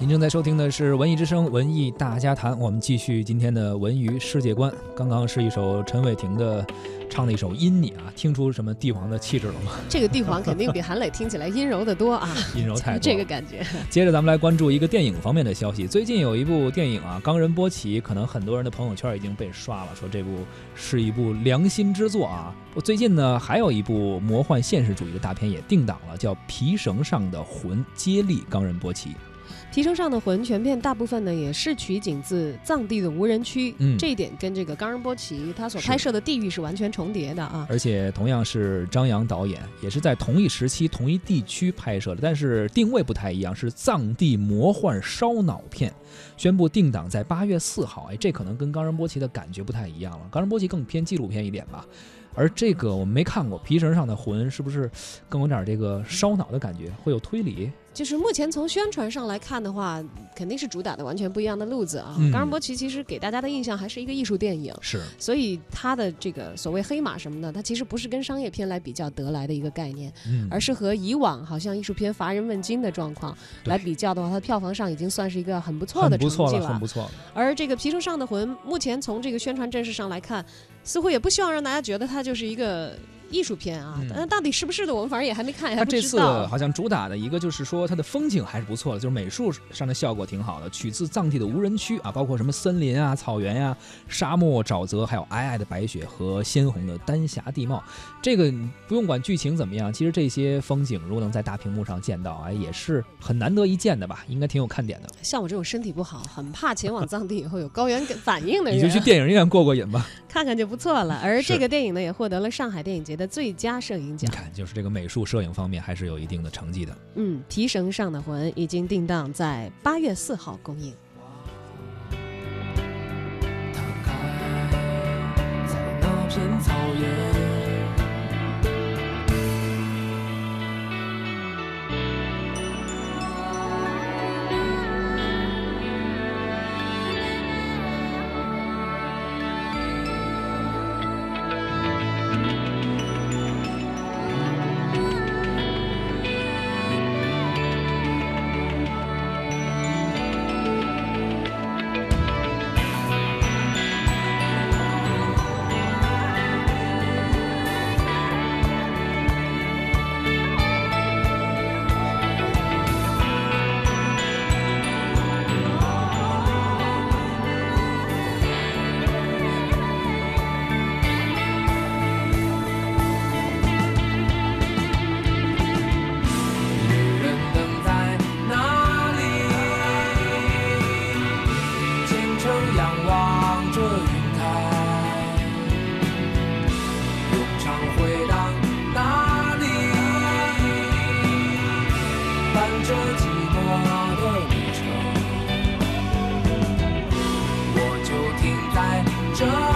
您正在收听的是《文艺之声·文艺大家谈》，我们继续今天的文娱世界观。刚刚是一首陈伟霆的唱的一首《因你》啊，听出什么帝王的气质了吗？这个帝皇肯定比韩磊听起来阴柔的多啊，阴柔太多。这个感觉。接着咱们来关注一个电影方面的消息。最近有一部电影啊，《冈仁波齐》，可能很多人的朋友圈已经被刷了，说这部是一部良心之作啊。我最近呢，还有一部魔幻现实主义的大片也定档了，叫《皮绳上的魂》，接力冈仁波齐。皮绳上的魂全片大部分呢也是取景自藏地的无人区，嗯，这一点跟这个冈仁波齐他所拍摄的地域是完全重叠的啊。而且同样是张扬导演，也是在同一时期、同一地区拍摄的，但是定位不太一样，是藏地魔幻烧脑片，宣布定档在八月四号。哎，这可能跟冈仁波齐的感觉不太一样了，冈仁波齐更偏纪录片一点吧。而这个我们没看过，皮绳上的魂是不是更有点这个烧脑的感觉？会有推理？就是目前从宣传上来看的话，肯定是主打的完全不一样的路子啊。冈仁波齐其实给大家的印象还是一个艺术电影，是，所以它的这个所谓黑马什么的，它其实不是跟商业片来比较得来的一个概念，而是和以往好像艺术片乏人问津的状况来比较的话，它的票房上已经算是一个很不错的成绩了，很不错。而这个皮城上的魂，目前从这个宣传阵势上来看。似乎也不希望让大家觉得它就是一个。艺术片啊，那到底是不是的？我们反正也还没看，还不知道。他这次好像主打的一个就是说，它的风景还是不错的，就是美术上的效果挺好的。取自藏地的无人区啊，包括什么森林啊、草原呀、沙漠、沼泽，还有皑皑的白雪和鲜红的丹霞地貌。这个不用管剧情怎么样，其实这些风景如果能在大屏幕上见到，哎，也是很难得一见的吧？应该挺有看点的。像我这种身体不好、很怕前往藏地以后有高原反应的人，你就去电影院过过瘾吧，看看就不错了。而这个电影呢，也获得了上海电影节的最佳摄影奖。你看，就是这个美术摄影方面还是有一定的成绩的。嗯，提绳上的魂已经定档在八月四号公映。在那片草原。这寂寞的旅程，我就停在这。